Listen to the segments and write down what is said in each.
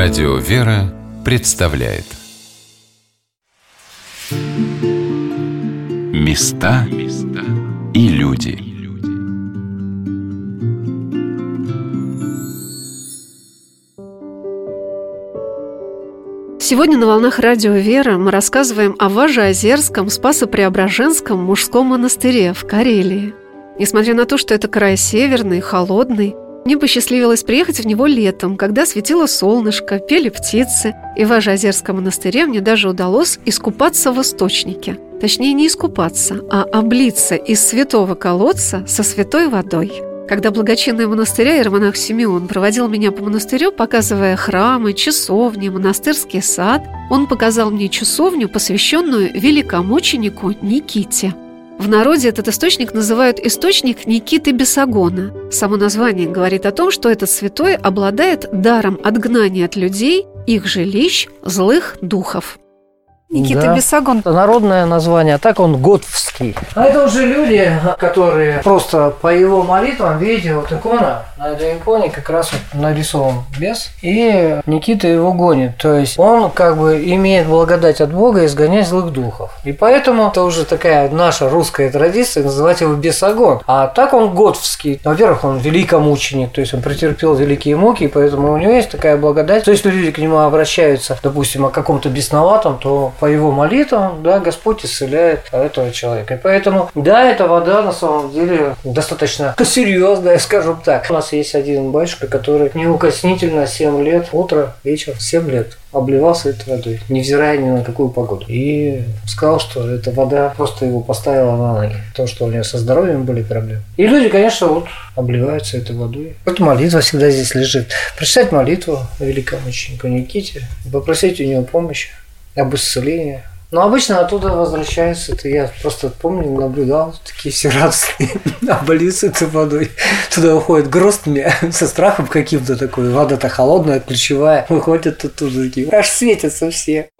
Радио «Вера» представляет Места и люди Сегодня на волнах радио «Вера» мы рассказываем о Важеозерском Спасо-Преображенском мужском монастыре в Карелии. Несмотря на то, что это край северный, холодный, мне посчастливилось приехать в него летом, когда светило солнышко, пели птицы, и в Ажазерском монастыре мне даже удалось искупаться в источнике. Точнее, не искупаться, а облиться из святого колодца со святой водой. Когда благочинный монастыря Ермонах Симеон проводил меня по монастырю, показывая храмы, часовни, монастырский сад, он показал мне часовню, посвященную великомученику Никите – в народе этот источник называют источник Никиты Бесогона. Само название говорит о том, что этот святой обладает даром отгнания от людей, их жилищ, злых духов. Никита да. Бесогон. Народное название, а так он Готовский. А это уже люди, которые просто по его молитвам, видите, вот икона, на этой иконе как раз вот нарисован бес, и Никита его гонит. То есть он как бы имеет благодать от Бога изгонять злых духов. И поэтому это уже такая наша русская традиция называть его бесогон. А так он Готовский. Во-первых, он великомученик, то есть он претерпел великие муки, и поэтому у него есть такая благодать. То есть люди к нему обращаются, допустим, о каком-то бесноватом, то по его молитвам, да, Господь исцеляет этого человека. И поэтому, да, эта вода на самом деле достаточно серьезная, скажем так. У нас есть один батюшка, который неукоснительно 7 лет, утро, вечер, 7 лет обливался этой водой, невзирая ни на какую погоду. И сказал, что эта вода просто его поставила на ноги. То, что у него со здоровьем были проблемы. И люди, конечно, вот обливаются этой водой. Вот молитва всегда здесь лежит. Прочитать молитву великому ученику Никите, попросить у него помощи об исцелении. Но обычно оттуда возвращаются, это я просто помню, наблюдал, такие все радостные, обольются этой водой. Туда уходят грозными, со страхом каким-то такой, вода-то холодная, ключевая, выходят оттуда такие, аж светятся все.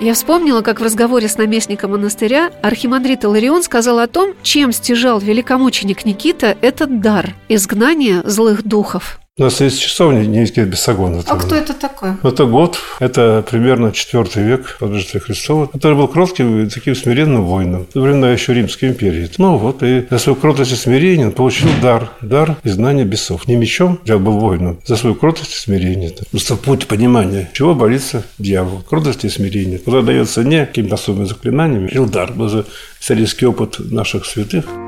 Я вспомнила, как в разговоре с наместником монастыря архимандрит Иларион сказал о том, чем стяжал великомученик Никита этот дар – изгнание злых духов. У нас есть часовня Никиты Бесогона. А кто это такой? Это год, это примерно IV век от Рождества Христова, который был кротким и таким смиренным воином. Во времена еще Римской империи. Ну вот, и за свою кротость и смирение он получил дар, дар изгнания бесов. Не мечом, я был воином, за свою кротость и смирение. Это просто путь понимания, чего борится дьявол. Кротость и смирение. Куда дается не какими-то особыми заклинаниями, а дар. Даже исторический опыт наших святых –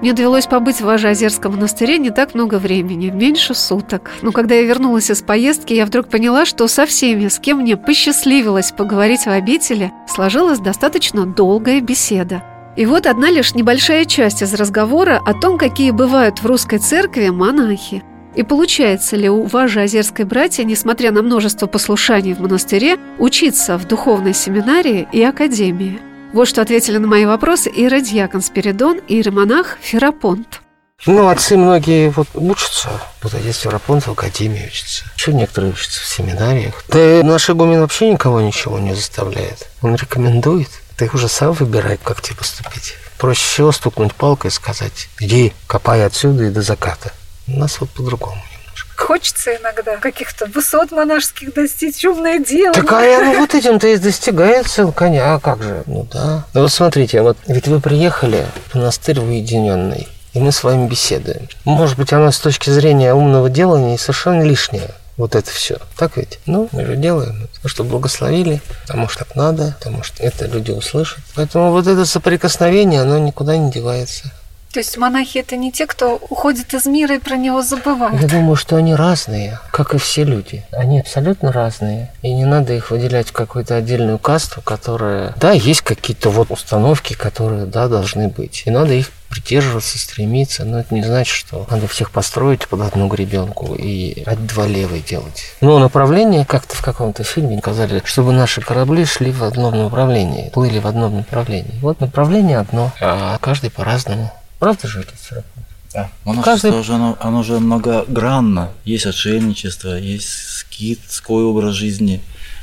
мне довелось побыть в Важеозерском монастыре не так много времени, меньше суток. Но когда я вернулась из поездки, я вдруг поняла, что со всеми, с кем мне посчастливилось поговорить в обители, сложилась достаточно долгая беседа. И вот одна лишь небольшая часть из разговора о том, какие бывают в русской церкви монахи. И получается ли у Важеозерской братья, несмотря на множество послушаний в монастыре, учиться в духовной семинарии и академии? Вот что ответили на мои вопросы иеродьякон Спиридон и иеромонах Ферапонт. Ну, отцы многие вот учатся. Вот здесь Ферапонт в академии учатся. Еще некоторые учатся в семинариях. Да и наш игумен вообще никого ничего не заставляет. Он рекомендует. Ты уже сам выбирай, как тебе поступить. Проще всего стукнуть палкой и сказать, иди, копай отсюда и до заката. У нас вот по-другому. Хочется иногда каких-то высот монашеских достичь, умное дело. Так а ну, вот этим-то и достигается, коня, а как же? Ну да. Ну вот смотрите, вот ведь вы приехали в монастырь уединенный, и мы с вами беседуем. Может быть, оно с точки зрения умного делания совершенно лишнее вот это все. Так ведь? Ну, мы же делаем, потому что благословили, потому что так надо, потому что это люди услышат. Поэтому вот это соприкосновение, оно никуда не девается. То есть монахи это не те, кто уходит из мира и про него забывают? Я думаю, что они разные, как и все люди. Они абсолютно разные. И не надо их выделять в какую-то отдельную касту, которая... Да, есть какие-то вот установки, которые, да, должны быть. И надо их придерживаться, стремиться, но это не значит, что надо всех построить под одну гребенку и от два левой делать. Но направление как-то в каком-то фильме сказали, чтобы наши корабли шли в одном направлении, плыли в одном направлении. Вот направление одно, а каждый по-разному. Правда же, отец Рапунт? Да. Монашество Каждый... уже, оно, оно же многогранно. Есть отшельничество, есть скитской образ жизни,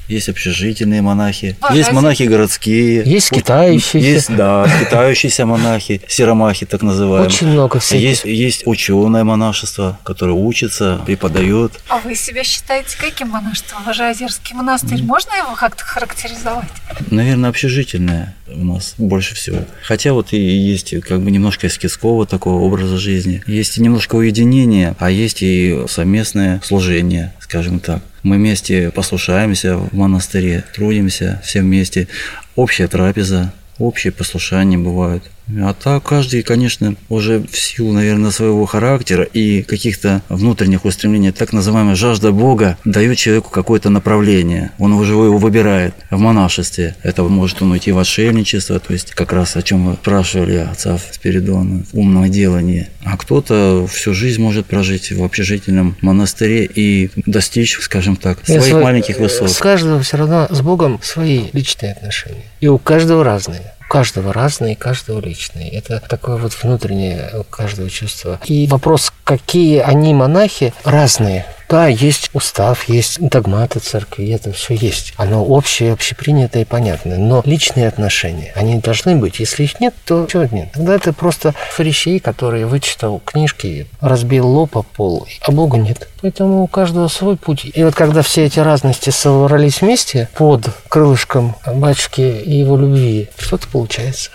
есть общежительные монахи, а, есть монахи городские. Есть китающиеся. Есть, да, китающиеся монахи, серомахи так называемые. Очень много всяких. Есть, есть ученое монашество, которое учится, преподает. А вы себя считаете каким монашеством? Озерский монастырь, можно его как-то характеризовать? Наверное, общежительное у нас больше всего. Хотя вот и есть как бы немножко эскизского такого образа жизни. Есть немножко уединения, а есть и совместное служение, скажем так. Мы вместе послушаемся в монастыре, трудимся все вместе. Общая трапеза, общее послушание бывают. А так каждый, конечно, уже в силу, наверное, своего характера и каких-то внутренних устремлений, так называемая жажда Бога, дает человеку какое-то направление. Он уже его выбирает в монашестве. Это может он уйти в отшельничество, то есть как раз о чем мы спрашивали отца Спиридона, умное делание. А кто-то всю жизнь может прожить в общежительном монастыре и достичь, скажем так, своих свой, маленьких высот. С каждого все равно с Богом свои личные отношения. И у каждого разные. Каждого разные, каждого личные. Это такое вот внутреннее у каждого чувство. И вопрос, какие они монахи, разные. Да, есть устав, есть догматы церкви, это все есть. Оно общее, общепринятое и понятное. Но личные отношения, они должны быть. Если их нет, то чего нет? Тогда это просто фарисей, который вычитал книжки, разбил лоб о пол, а Бога нет. Поэтому у каждого свой путь. И вот когда все эти разности собрались вместе под крылышком батюшки и его любви, что-то получается.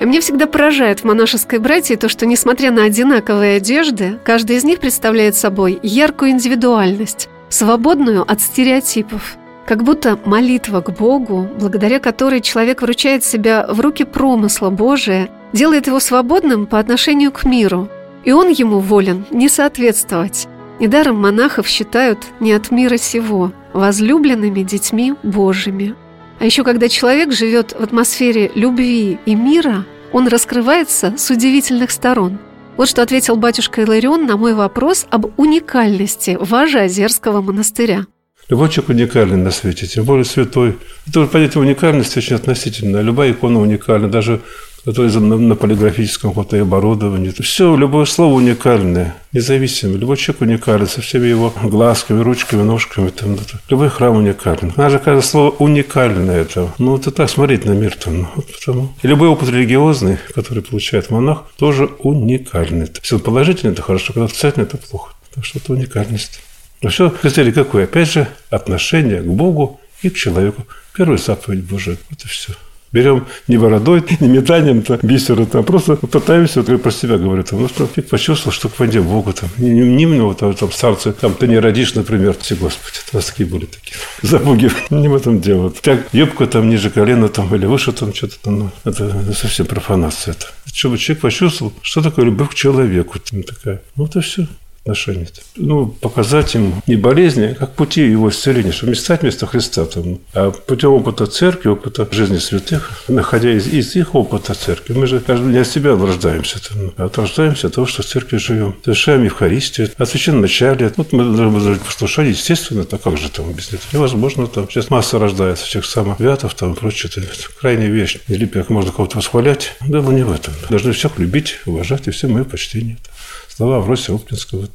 Мне всегда поражает в монашеской братье то, что, несмотря на одинаковые одежды, каждый из них представляет собой яркую индивидуальность, свободную от стереотипов. Как будто молитва к Богу, благодаря которой человек вручает себя в руки промысла Божия, делает его свободным по отношению к миру, и он ему волен не соответствовать. Недаром монахов считают не от мира сего, возлюбленными детьми Божьими. А еще когда человек живет в атмосфере любви и мира, он раскрывается с удивительных сторон. Вот что ответил батюшка Иларион на мой вопрос об уникальности Важа-Озерского монастыря. Любой человек уникальный на свете, тем более святой. Это понятие уникальности очень относительно. Любая икона уникальна. Даже которые на, на полиграфическом фотооборудовании. Все, любое слово уникальное, независимо. Любой человек уникален со всеми его глазками, ручками, ножками. Там, это. Любой храм уникален. Даже каждое слово уникальное. Это. Ну, это так смотреть на мир. Там, ну, вот потому. И любой опыт религиозный, который получает монах, тоже уникальный. Если он положительный, это хорошо, когда отрицательный, это плохо. Так что это уникальность. Но все критерий какой? Опять же, отношение к Богу и к человеку. Первая заповедь Божия. Вот и все берем не бородой, не метанием то бисера, а просто пытаемся, вот я про себя говорю, там, ну, что ты почувствовал, что к воде Богу, там, не, не, не вот там, там старцы, там, ты не родишь, например, все, Господи, такие были такие забуги, не в этом дело. Так, юбка там ниже колена, там, или выше, там, что-то там, ну, это, совсем профанация это. Чтобы человек почувствовал, что такое любовь к человеку, там такая. Ну, это все отношения. Ну, показать им не болезни, а как пути его исцеления, чтобы не стать вместо Христа, там, а путем опыта церкви, опыта жизни святых, находя из, из их опыта церкви. Мы же не от себя рождаемся, там, а рождаемся от того, что в церкви живем. Совершаем Евхаристию, от начале. Вот мы должны послушать, естественно, так как же там без этого? Невозможно там. Сейчас масса рождается всех самовятов там и прочее. Это крайняя вещь. Или как можно кого-то восхвалять. Дело не в этом. Должны всех любить, уважать и все мое почтение слова Авросия Оптинского.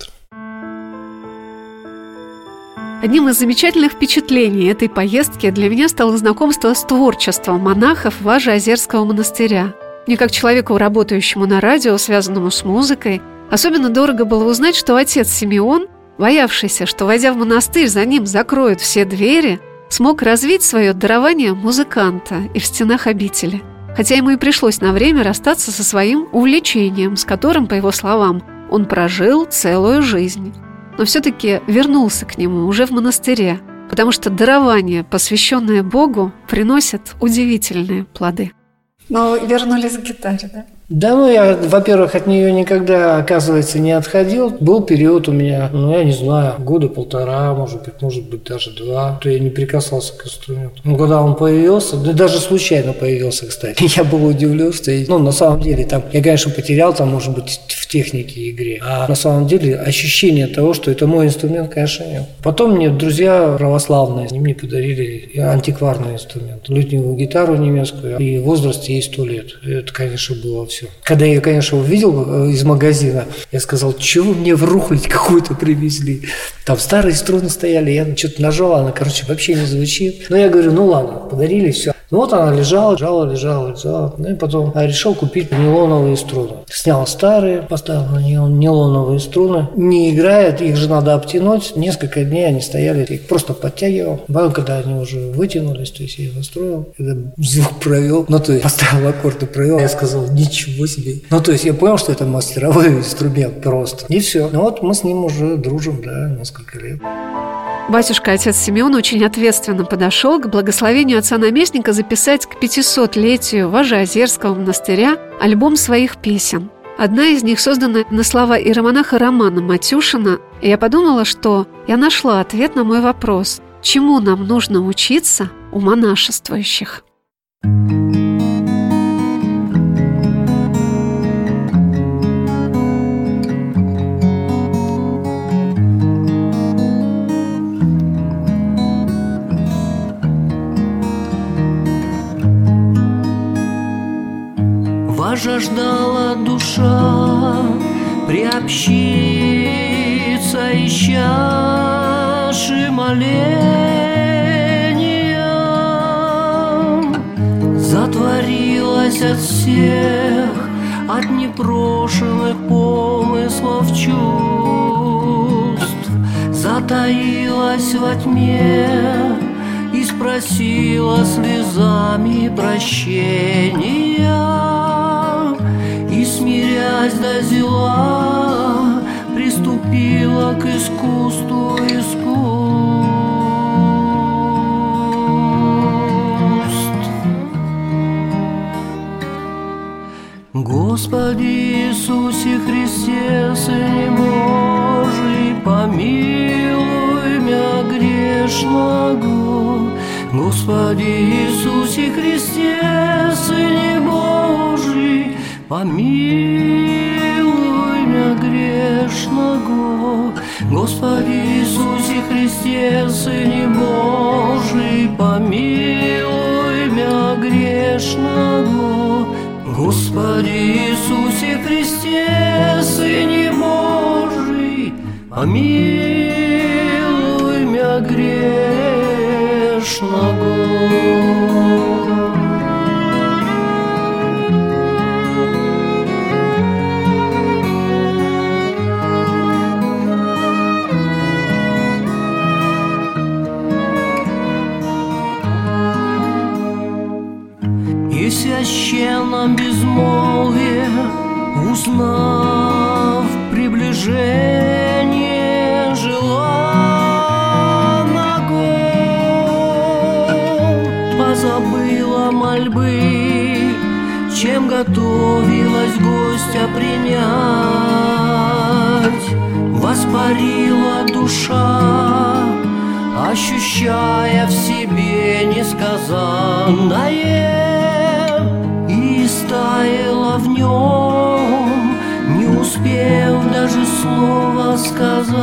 Одним из замечательных впечатлений этой поездки для меня стало знакомство с творчеством монахов Важа-Озерского монастыря. Мне, как человеку, работающему на радио, связанному с музыкой, особенно дорого было узнать, что отец Симеон, боявшийся, что, войдя в монастырь, за ним закроют все двери, смог развить свое дарование музыканта и в стенах обители. Хотя ему и пришлось на время расстаться со своим увлечением, с которым, по его словам, он прожил целую жизнь. Но все-таки вернулся к нему уже в монастыре, потому что дарование, посвященное Богу, приносят удивительные плоды. Но вернулись к гитаре, да? Да, ну я, во-первых, от нее никогда, оказывается, не отходил. Был период у меня, ну я не знаю, года полтора, может быть, может быть даже два, то я не прикасался к инструменту. Ну когда он появился, да даже случайно появился, кстати, я был удивлен, что, ну на самом деле там, я, конечно, потерял там, может быть, в технике игре, а на самом деле ощущение того, что это мой инструмент, конечно, нет. Потом мне друзья православные, они мне подарили антикварный инструмент, лютневую гитару немецкую, и в возрасте ей сто лет. Это, конечно, было все. Когда я, конечно, увидел э, из магазина, я сказал, чего мне в рухлить какую-то привезли? Там старые струны стояли, я что-то нажал, она, короче, вообще не звучит. Но я говорю, ну ладно, подарили, все. Ну вот она лежала, лежала, лежала, лежала. Ну и потом я решил купить нейлоновые струны. Снял старые, поставил на нее нейлоновые струны. Не играет, их же надо обтянуть. Несколько дней они стояли, их просто подтягивал. Потом, когда они уже вытянулись, то есть я их настроил, когда звук провел, ну то есть поставил аккорд и провел, я сказал, ничего себе. Ну то есть я понял, что это мастеровой инструмент просто. И все. Ну вот мы с ним уже дружим, да, несколько лет. Батюшка, отец Симеон, очень ответственно подошел к благословению отца-наместника записать к 500-летию Важеозерского монастыря альбом своих песен. Одна из них создана на слова иеромонаха Романа Матюшина, и я подумала, что я нашла ответ на мой вопрос, чему нам нужно учиться у монашествующих. Thank you жаждала душа приобщиться и чаши моления. Затворилась от всех от непрошенных помыслов чувств. Затаилась во тьме и спросила слезами прощения смирясь до зела, приступила к искусству искусств. Господи Иисусе Христе, Сыне Божий, помилуй меня грешного. Господи Иисусе Христе, Сыне Божий, Помилуй меня грешного, Господи Иисусе Христе, Сыне Божий, помилуй меня грешного, Господи Иисусе Христе, Сыне Божий, помилуй меня грешного. Готовилась гостя принять, воспарила душа, ощущая в себе несказанное растаяла в нем, не успев даже слова сказать.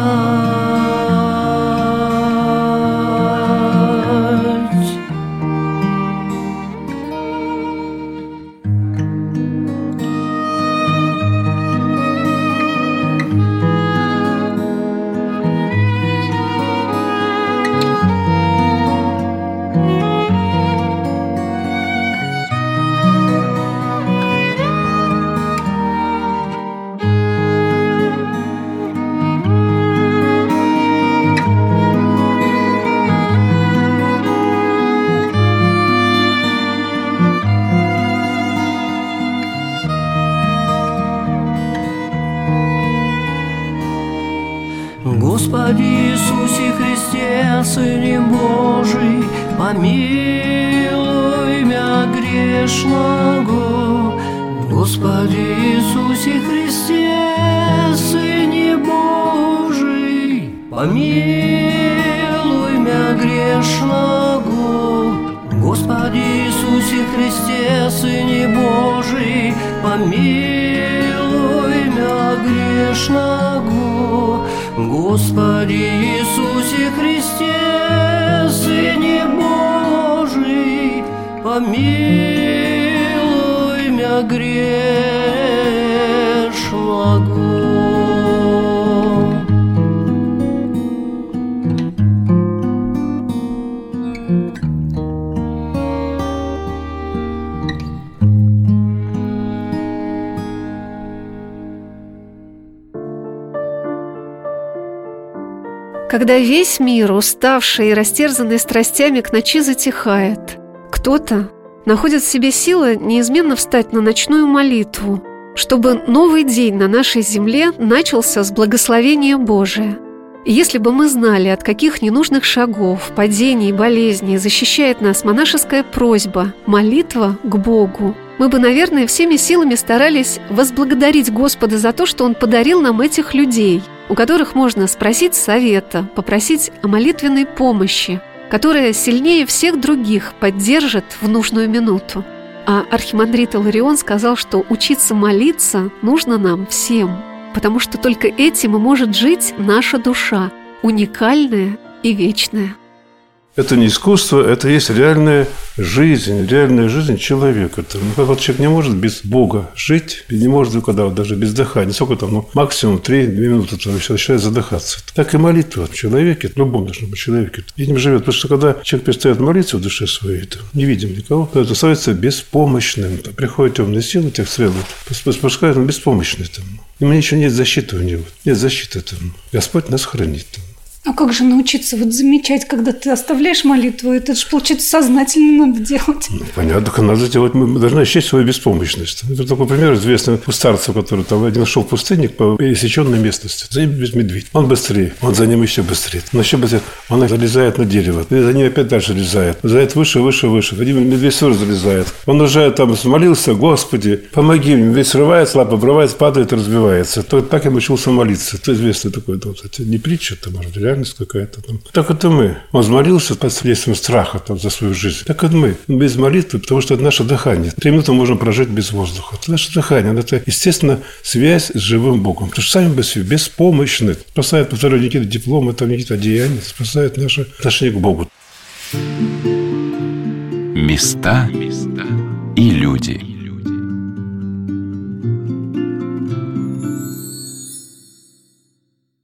Господи Иисусе Христе, Сыне Божий, помилуй меня грешного. Господи Иисусе Христе, Сыне Божий, помилуй меня грешного. Господи Иисусе Христе, Сыне Божий, помилуй меня грешного. Господи Иисусе Христе, Сыне Божий, помилуй меня грешного. Когда весь мир, уставший и растерзанный страстями, к ночи затихает, кто-то находит в себе силы неизменно встать на ночную молитву, чтобы новый день на нашей земле начался с благословения Божия. Если бы мы знали, от каких ненужных шагов, падений и болезней защищает нас монашеская просьба, молитва к Богу, мы бы, наверное, всеми силами старались возблагодарить Господа за то, что Он подарил нам этих людей – у которых можно спросить совета, попросить о молитвенной помощи, которая сильнее всех других поддержит в нужную минуту. А архимандрит Иларион сказал, что учиться молиться нужно нам всем, потому что только этим и может жить наша душа, уникальная и вечная. Это не искусство, это есть реальная жизнь, реальная жизнь человека. Ну, вот человек не может без Бога жить, не может никогда, вот даже без дыхания. Сколько там, ну, максимум 3 минуты, все начинает задыхаться. Так и молитва в человеке, в любом должном быть человеке, этим живет. Потому что когда человек перестает молиться в душе своей, то не видим никого, то это становится беспомощным. То приходят темные силы, тех следует, спускают, он беспомощный. Там. Мне еще нет защиты у него, нет защиты. Там. Господь нас хранит. Там. А как же научиться вот замечать, когда ты оставляешь молитву? Это же, получается, сознательно надо делать. Ну, понятно, надо делать. Мы должны ощущать свою беспомощность. Это такой пример известный у старца, который там один шел пустынник по пересеченной местности. За ним бежит медведь. Он быстрее, он за ним еще быстрее. Он еще быстрее. Он залезает на дерево. И за ним опять дальше залезает. Залезает выше, выше, выше. Один медведь снова залезает. Он уже там молился, Господи, помоги мне. Медведь срывается, лапа обрывается, падает разбивается. То, так я научился молиться. Это известный такой, там, кстати, не притча, это может реальность какая-то там. Так это мы. Он молился под средством страха там, за свою жизнь. Так это мы. Без молитвы, потому что это наше дыхание. Три минуты можем прожить без воздуха. Это наше дыхание. Это, естественно, связь с живым Богом. Потому что сами без беспомощны. Спасает, повторяю, не какие-то дипломы, там, не какие-то одеяния. Спасает наше отношение к Богу. Места и люди.